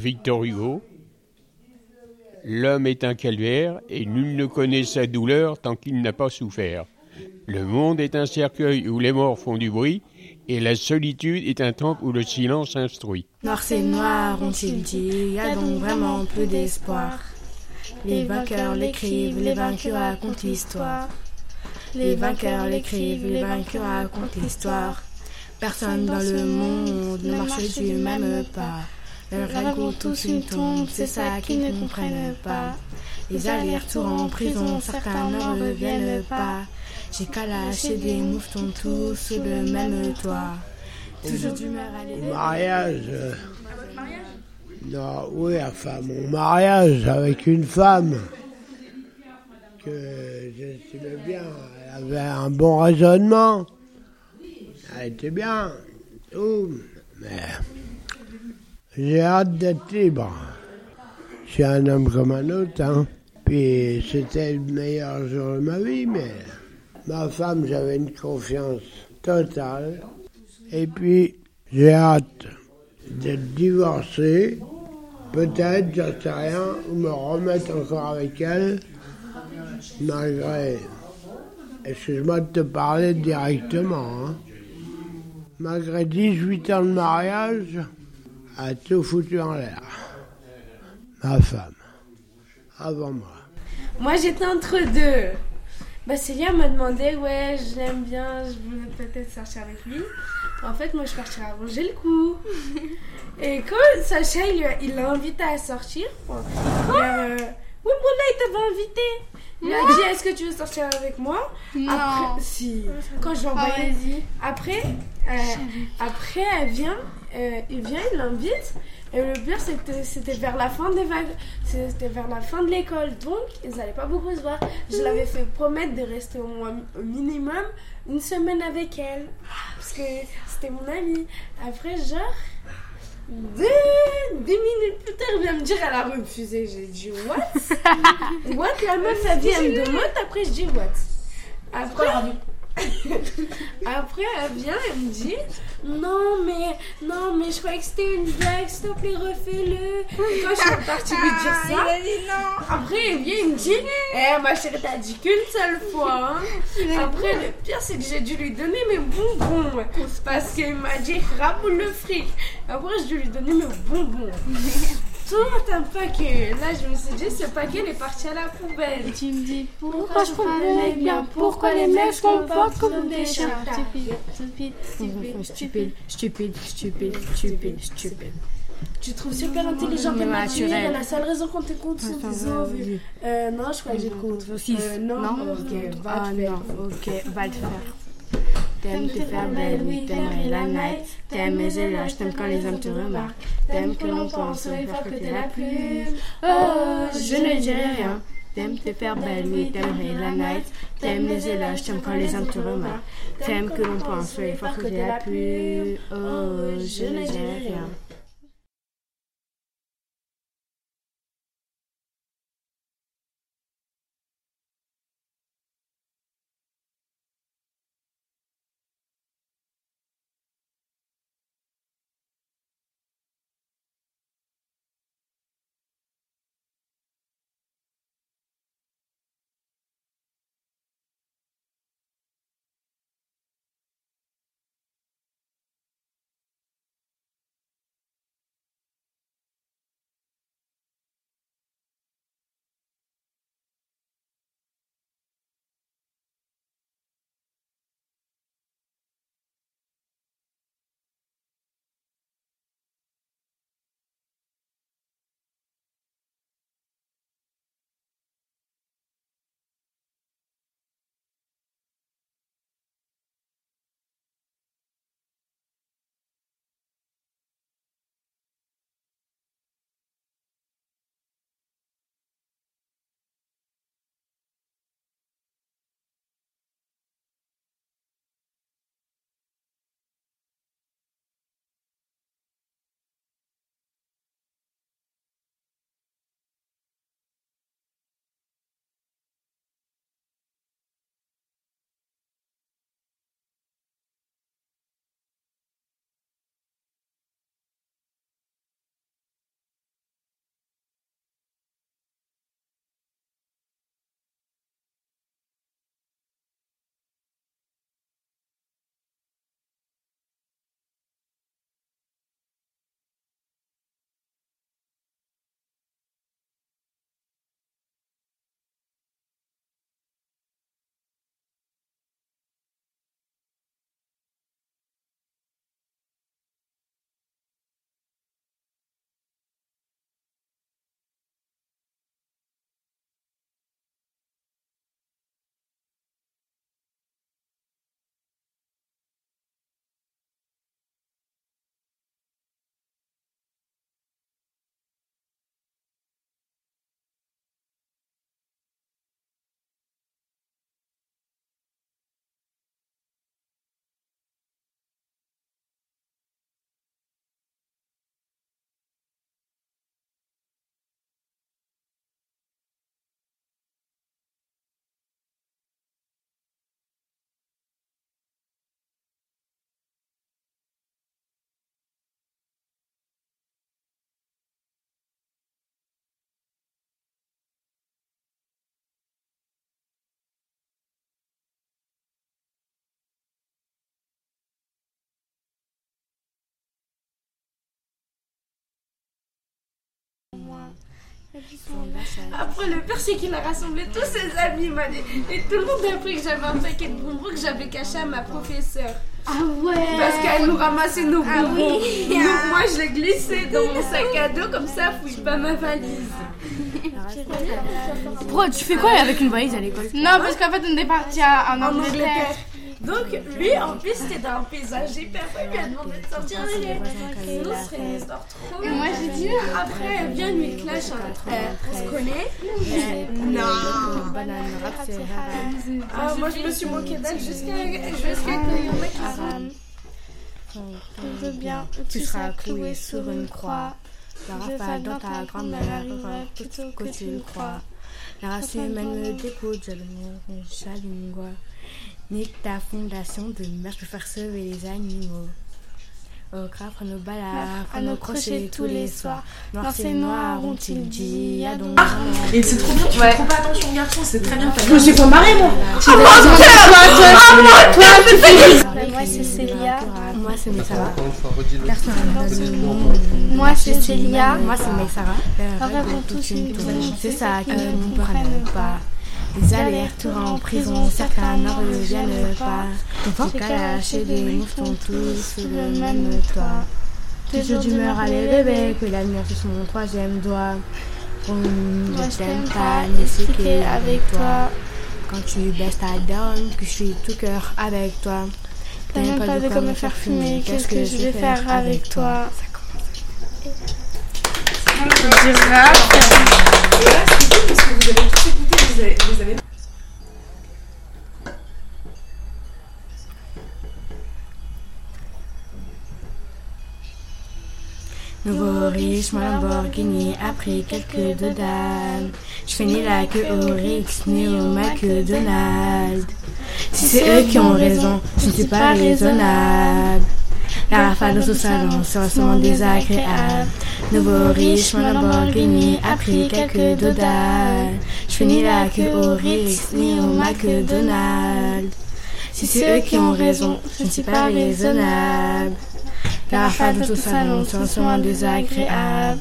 Victor Hugo. L'homme est un calvaire et nul ne connaît sa douleur tant qu'il n'a pas souffert. Le monde est un cercueil où les morts font du bruit et la solitude est un temple où le silence instruit. Noir c'est noir, ont-ils dit, y a donc vraiment peu d'espoir. Les vainqueurs l'écrivent, les vaincus racontent l'histoire. Les vainqueurs l'écrivent, les vaincus racontent l'histoire. Personne dans le monde ne marche du même pas. Leur ragoût tous une tombe, c'est ça qu'ils ne comprennent pas. Les allers-retours en prison, certains ne reviennent pas. J'ai qu'à lâcher des mouvements tous sous le même toit. Toujours d'humeur à Mon mariage. euh, Non, oui, enfin, mon mariage avec une femme que j'estimais bien. Elle avait un bon raisonnement. Elle était bien. Tout. Mais j'ai hâte d'être libre. Je suis un homme comme un autre. Hein. Puis c'était le meilleur jour de ma vie, mais ma femme, j'avais une confiance totale. Et puis, j'ai hâte d'être divorcé, peut-être, j'en sais rien, ou me remettre encore avec elle, malgré, excuse-moi de te parler directement, hein. malgré 18 ans de mariage, a tout foutu en l'air. Ma femme, avant moi. Moi, j'étais entre deux. Bah, Célia m'a demandé, ouais, je l'aime bien, je voulais peut-être sortir avec lui. En fait, moi, je partirais arranger le coup. Et quand Sacha, il l'a invité à sortir, vers, euh, oui, bon, là, il t'avait invité. Il a dit, est-ce que tu veux sortir avec moi? Non. Après, si. Quand je l'ai Ah, envoyé. vas-y. Après, euh, après, elle vient, euh, il vient, il l'invite. Et le pire, c'était, vers la fin des vagues, c'était vers la fin de l'école, donc ils n'allaient pas beaucoup se voir. Je l'avais fait promettre de rester au, moins, au minimum une semaine avec elle, parce que c'était mon amie. Après, genre, deux, deux minutes plus tard, elle vient me dire elle a refusé. J'ai dit what? What? La meuf, elle vient me demande, après je dis what? Après, après, elle vient, elle me dit Non, mais non, mais je croyais que c'était une blague, s'il te plaît, refais-le. Et Quand je suis partie lui dire Ah, ça, après, il vient, il me dit Eh, ma chérie, t'as dit qu'une seule fois. hein. Après, le pire, c'est que j'ai dû lui donner mes bonbons. Parce qu'il m'a dit Raboule le fric. Après, j'ai dû lui donner mes bonbons. Tout un paquet. Là, je me suis dit Ce paquet, il est parti à la poubelle. Tu me dis Pourquoi je comprends bien pourquoi les mecs se comportent comme des chiens. Stupide, stupide, stupide, Stupide, stupide, stupide, stupide, stupide. Tu trouves super intelligent et naturel. La seule raison qu'on t'écoute, c'est envies. Euh, non, je crois que te faire. non, ok, va le faire. T'aimes te faire belle, oui, t'aimerais la night. T'aimes les éloges, t'aimes quand les hommes te remarquent. T'aimes que l'on pense au effort que t'es la plus. Oh, je ne dirai rien. T'aimes te faire belle, oui, t'aimerais la night. T'aimes les éloges, t'aimes quand les hommes te remarquent. T'aimes que l'on pense au effort que t'es la plus. Oh, je ne dirai rien. Après, le pire, c'est qu'il a rassemblé tous ses amis. Et tout le monde a appris que j'avais un paquet de bonbons que j'avais caché à ma professeure. Ah ouais Parce qu'elle nous ramassait nos Ah bonbons. oui. Donc, moi, je l'ai glissé dans mon sac à dos, comme ça, fouille pas ma valise. Pourquoi tu fais quoi avec une valise à l'école? Non, parce qu'en fait, on est parti à- En Angleterre. Donc, lui, en plus, c'était un paysage hyper Personne lui a demandé de sortir les lettres. Sinon, ce serait une histoire trop Et moi, j'ai dit, Après, vient lui clash. hein. Euh, on se connaît Non. Rap. Ah, moi, je me suis moquée d'elle jusqu'à jusqu'à qu'il y en a qui je veux bien, Tu seras cloué sur une croix. La rafale dans ta grand-mère plutôt que tu le crois. La race humaine me découte, j'allume quoi. Nique ta fondation de merde, je peux faire sauver les animaux. Au crabe, nos balades, à nos crochets tous les soirs. Noir c'est noir, ont-ils dit, à donc Et c'est trop bien, tu fais trop pas attention garçon, c'est très bien. Je me suis pas mariée, moi. Moi c'est Célia. Moi c'est Messara. Encore une fois, redis-le. Personne dans le monde. Moi, c'est Célia. Moi c'est Messara. Rêvons tous une. C'est ça qui ne comprennent pas. Les allers-retours en prison, certains n'en reviennent pas. J'ai qu'à lâcher des moutons tous sous le même toit. Toujours d'humeur à les bébés, que l'avenir sur mon troisième doigt. Moi, je t'aime pas, mais c'est avec toi. Quand tu baisses ta donne, que je suis tout cœur avec toi. T'as même pas de quoi me faire fumer, qu'est-ce que je vais faire avec toi? Et là, c'est cool parce que vous avez vous vous avez Nouveau riche, mon Lamborghini a pris quelques dodans. Je fais ni la queue au Rix, ni au McDonald's. Si c'est eux qui ont raison, je ne suis pas raisonnable. La rafale ce salon sera sûrement désagréable. Nouveau riche, mon Lamborghini a pris quelques dodans. Je fais ni la queue au Rix, ni au McDonald's. Si c'est eux qui ont raison, je ne suis pas raisonnable. La rafale dans tout salon sûrement désagréable.